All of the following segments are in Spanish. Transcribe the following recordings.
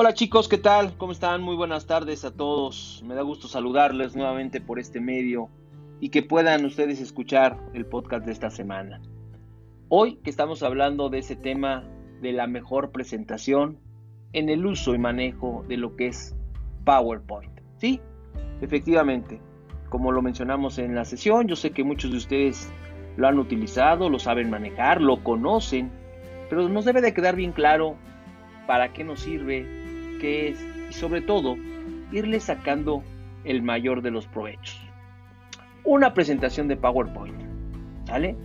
Hola chicos, ¿qué tal? ¿Cómo están? Muy buenas tardes a todos. Me da gusto saludarles nuevamente por este medio y que puedan ustedes escuchar el podcast de esta semana. Hoy que estamos hablando de ese tema de la mejor presentación en el uso y manejo de lo que es PowerPoint. Sí, efectivamente, como lo mencionamos en la sesión, yo sé que muchos de ustedes lo han utilizado, lo saben manejar, lo conocen, pero nos debe de quedar bien claro para qué nos sirve, qué es y sobre todo irle sacando el mayor de los provechos. Una presentación de PowerPoint, ¿sale?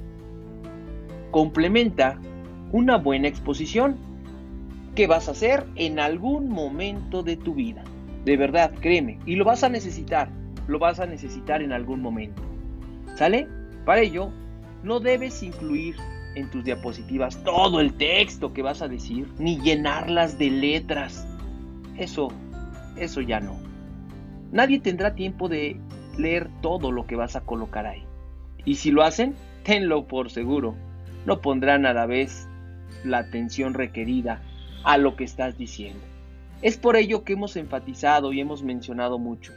Complementa una buena exposición que vas a hacer en algún momento de tu vida. De verdad, créeme, y lo vas a necesitar, lo vas a necesitar en algún momento. ¿Sale? Para ello, no debes incluir en tus diapositivas todo el texto que vas a decir, ni llenarlas de letras. Eso, eso ya no. Nadie tendrá tiempo de leer todo lo que vas a colocar ahí. Y si lo hacen, tenlo por seguro. No pondrán a la vez la atención requerida a lo que estás diciendo. Es por ello que hemos enfatizado y hemos mencionado mucho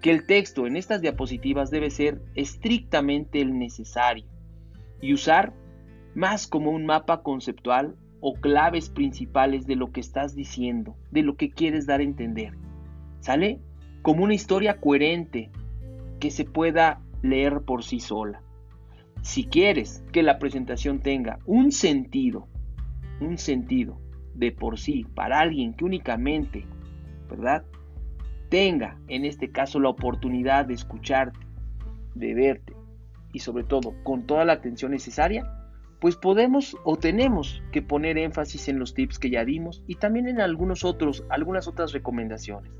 que el texto en estas diapositivas debe ser estrictamente el necesario y usar más como un mapa conceptual o claves principales de lo que estás diciendo, de lo que quieres dar a entender. ¿Sale? Como una historia coherente que se pueda leer por sí sola. Si quieres que la presentación tenga un sentido, un sentido de por sí para alguien que únicamente, ¿verdad? Tenga en este caso la oportunidad de escucharte, de verte y sobre todo con toda la atención necesaria, pues podemos o tenemos que poner énfasis en los tips que ya dimos y también en algunos otros, algunas otras recomendaciones.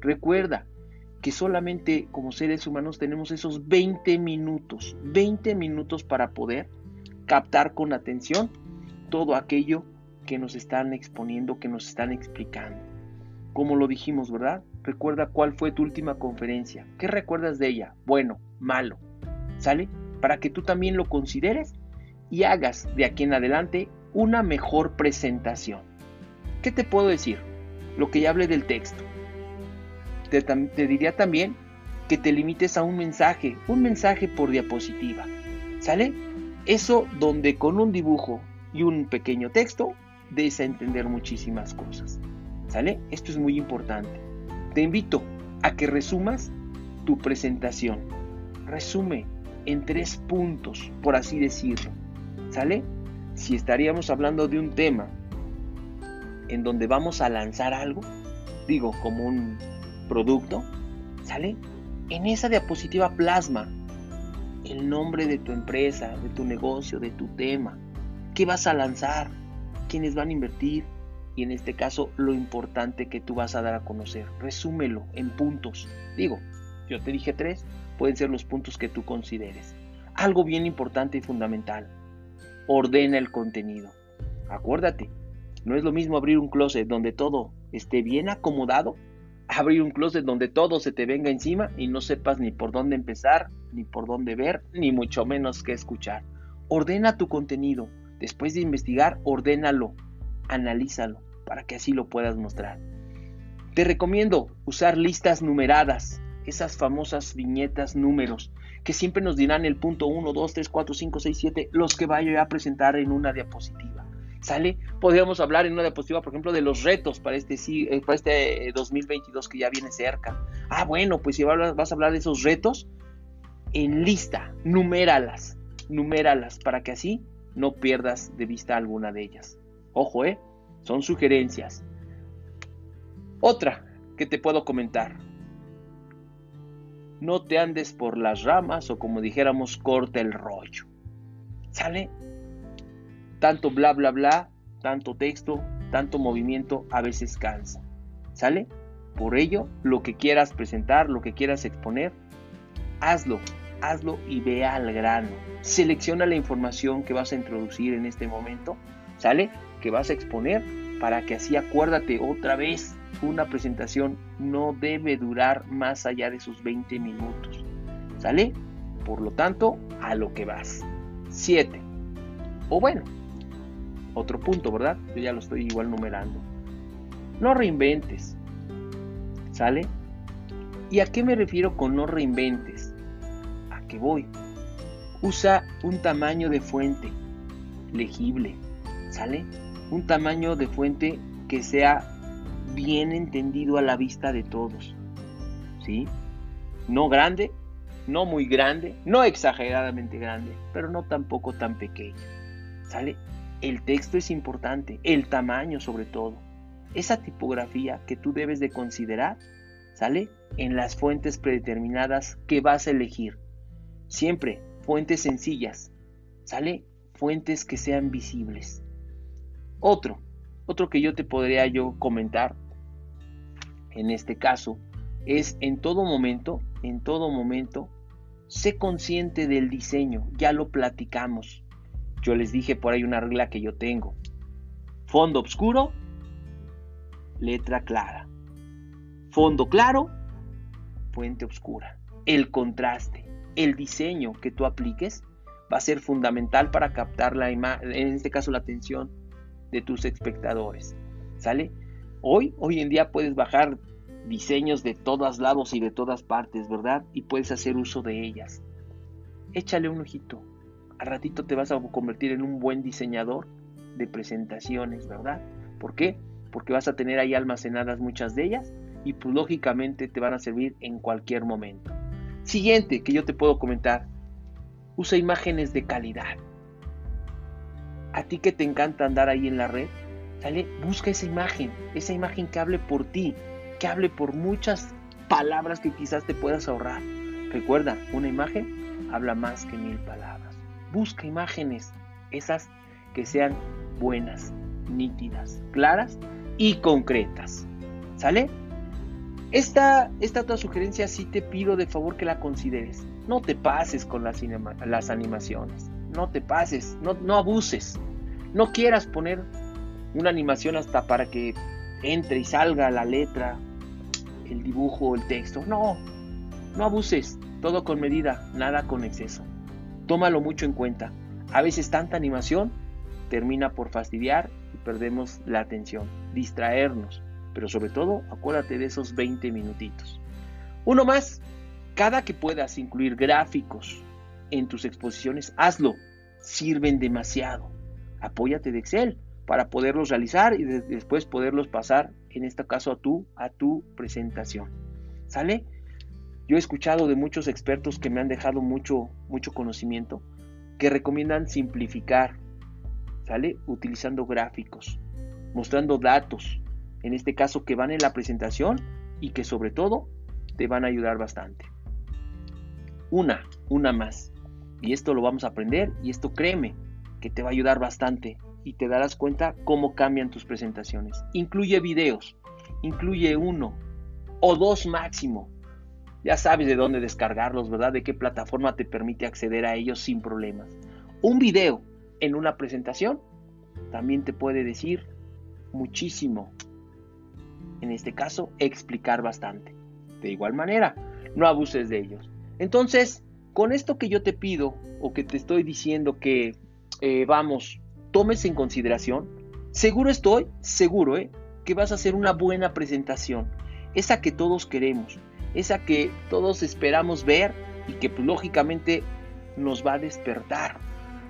Recuerda que solamente como seres humanos tenemos esos 20 minutos, 20 minutos para poder captar con atención todo aquello que nos están exponiendo, que nos están explicando. Como lo dijimos, ¿verdad? Recuerda cuál fue tu última conferencia. ¿Qué recuerdas de ella? Bueno, malo. ¿Sale? Para que tú también lo consideres y hagas de aquí en adelante una mejor presentación. ¿Qué te puedo decir? Lo que ya hablé del texto. Te, diría también que te limites a un mensaje, un mensaje por diapositiva. ¿Sale? Eso donde con un dibujo y un pequeño texto des a entender muchísimas cosas. ¿Sale? Esto es muy importante. Te invito a que resumas tu presentación. Resume en tres puntos, por así decirlo. ¿Sale? Si estaríamos hablando de un tema en donde vamos a lanzar algo, digo, como un producto, ¿sale? En esa diapositiva plasma el nombre de tu empresa, de tu negocio, de tu tema. ¿Qué vas a lanzar? quiénes van a invertir y en este caso lo importante que tú vas a dar a conocer. Resúmelo en puntos. Digo, yo te dije tres, pueden ser los puntos que tú consideres. Algo bien importante y fundamental. Ordena el contenido. Acuérdate, no es lo mismo abrir un closet donde todo esté bien acomodado, abrir un closet donde todo se te venga encima y no sepas ni por dónde empezar, ni por dónde ver, ni mucho menos qué escuchar. Ordena tu contenido Después de investigar, ordénalo, analízalo, para que así lo puedas mostrar. Te recomiendo usar listas numeradas, esas famosas viñetas números, que siempre nos dirán el punto 1, 2, 3, 4, 5, 6, 7, los que vaya a presentar en una diapositiva. ¿Sale? Podríamos hablar en una diapositiva, por ejemplo, de los retos para este, eh, para este 2022 que ya viene cerca. Ah, bueno, pues si vas a hablar de esos retos, en lista, numéralas, numéralas, para que así no pierdas de vista alguna de ellas. Ojo, ¿eh? Son sugerencias. Otra que te puedo comentar. No te andes por las ramas o como dijéramos, corta el rollo. ¿Sale? Tanto bla bla bla, tanto texto, tanto movimiento a veces cansa. ¿Sale? Por ello, lo que quieras presentar, lo que quieras exponer, hazlo hazlo y ve al grano. Selecciona la información que vas a introducir en este momento, ¿sale? Que vas a exponer para que así acuérdate otra vez, una presentación no debe durar más allá de sus 20 minutos, ¿sale? Por lo tanto, a lo que vas. 7. O bueno, otro punto, ¿verdad? Yo ya lo estoy igual numerando. No reinventes. ¿Sale? ¿Y a qué me refiero con no reinventes? ¿A qué voy? Usa un tamaño de fuente legible. ¿Sale? Un tamaño de fuente que sea bien entendido a la vista de todos. ¿Sí? No grande, no muy grande, no exageradamente grande, pero no tampoco tan pequeño. ¿Sale? El texto es importante, el tamaño sobre todo. Esa tipografía que tú debes de considerar, ¿sale? En las fuentes predeterminadas que vas a elegir. Siempre fuentes sencillas, ¿sale? Fuentes que sean visibles. Otro, otro que yo te podría yo comentar, en este caso, es en todo momento, en todo momento, sé consciente del diseño, ya lo platicamos. Yo les dije por ahí una regla que yo tengo. Fondo oscuro, letra clara. Fondo claro, fuente oscura. El contraste, el diseño que tú apliques va a ser fundamental para captar la en este caso la atención de tus espectadores. ¿Sale? Hoy, hoy en día puedes bajar diseños de todos lados y de todas partes, ¿verdad? Y puedes hacer uso de ellas. Échale un ojito. Al ratito te vas a convertir en un buen diseñador de presentaciones, ¿verdad? ¿Por qué? Porque vas a tener ahí almacenadas muchas de ellas y pues lógicamente te van a servir en cualquier momento. Siguiente que yo te puedo comentar. Usa imágenes de calidad. A ti que te encanta andar ahí en la red, sale, busca esa imagen, esa imagen que hable por ti, que hable por muchas palabras que quizás te puedas ahorrar. Recuerda, una imagen habla más que mil palabras. Busca imágenes, esas que sean buenas, nítidas, claras y concretas. ¿Sale? Esta, esta otra sugerencia sí te pido de favor que la consideres. No te pases con las, las animaciones. No te pases, no, no abuses. No quieras poner una animación hasta para que entre y salga la letra el dibujo, el texto. No, no abuses, todo con medida, nada con exceso. Tómalo mucho en cuenta. A veces tanta animación termina por fastidiar y perdemos la atención, distraernos. Pero sobre todo, acuérdate de esos 20 minutitos. Uno más, cada que puedas incluir gráficos en tus exposiciones, hazlo. Sirven demasiado. Apóyate de Excel para poderlos realizar y después poderlos pasar, en este caso a tu, a tu presentación. ¿Sale? Yo he escuchado de muchos expertos que me han dejado mucho, mucho conocimiento que recomiendan simplificar, ¿sale? Utilizando gráficos, mostrando datos, en este caso que van en la presentación y que sobre todo te van a ayudar bastante. Una, una más. Y esto lo vamos a aprender y esto créeme que te va a ayudar bastante y te darás cuenta cómo cambian tus presentaciones. Incluye videos, incluye uno o dos máximo. Ya sabes de dónde descargarlos, ¿verdad? De qué plataforma te permite acceder a ellos sin problemas. Un video en una presentación también te puede decir muchísimo. En este caso, explicar bastante. De igual manera, no abuses de ellos. Entonces, con esto que yo te pido o que te estoy diciendo que eh, vamos tomes en consideración, seguro estoy, seguro, ¿eh? que vas a hacer una buena presentación, esa que todos queremos, esa que todos esperamos ver y que pues, lógicamente nos va a despertar,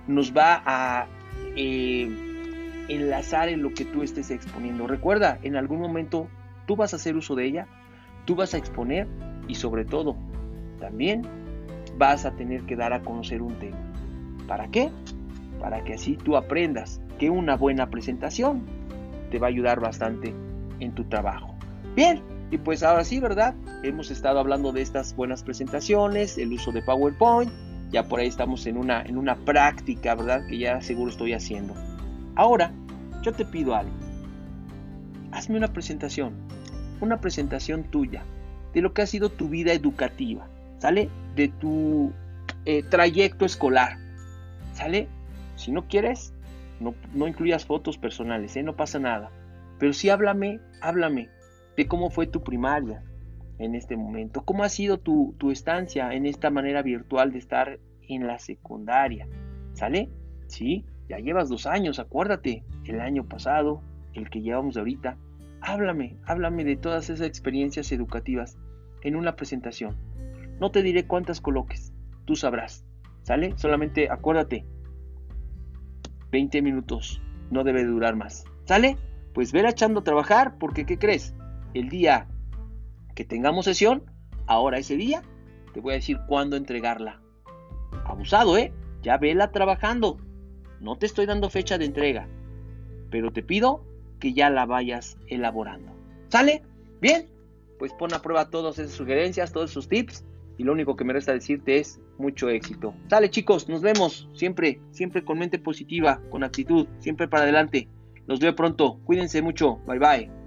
nos va a eh, enlazar en lo que tú estés exponiendo. Recuerda, en algún momento tú vas a hacer uso de ella, tú vas a exponer y sobre todo también vas a tener que dar a conocer un tema. ¿Para qué? para que así tú aprendas que una buena presentación te va a ayudar bastante en tu trabajo. Bien, y pues ahora sí, ¿verdad? Hemos estado hablando de estas buenas presentaciones, el uso de PowerPoint, ya por ahí estamos en una, en una práctica, ¿verdad? Que ya seguro estoy haciendo. Ahora, yo te pido algo. Hazme una presentación, una presentación tuya, de lo que ha sido tu vida educativa, ¿sale? De tu eh, trayecto escolar, ¿sale? Si no quieres, no, incluyas fotos personales, ¿eh? no pasa nada. Pero sí háblame, háblame de cómo fue tu primaria en este momento, cómo ha sido tu, tu estancia en esta manera virtual de estar en la secundaria. ¿Sale? Sí, ya llevas dos años, acuérdate, el año pasado, el que llevamos ahorita, háblame, háblame de todas esas experiencias educativas en una presentación. No te diré cuántas coloques, tú sabrás. ¿Sale? Solamente acuérdate, 20 minutos, no debe durar más. ¿Sale? Pues ver echando a trabajar porque ¿qué crees? El día que tengamos sesión, ahora ese día, te voy a decir cuándo entregarla. Abusado, ¿eh? Ya vela trabajando. No te estoy dando fecha de entrega, pero te pido que ya la vayas elaborando. ¿Sale? Bien, pues pon a prueba todas esas sugerencias, todos esos tips y lo único que me resta decirte es mucho éxito. Sale chicos, nos vemos siempre, siempre con mente positiva, con actitud, siempre para adelante. Los veo pronto, cuídense mucho, bye bye.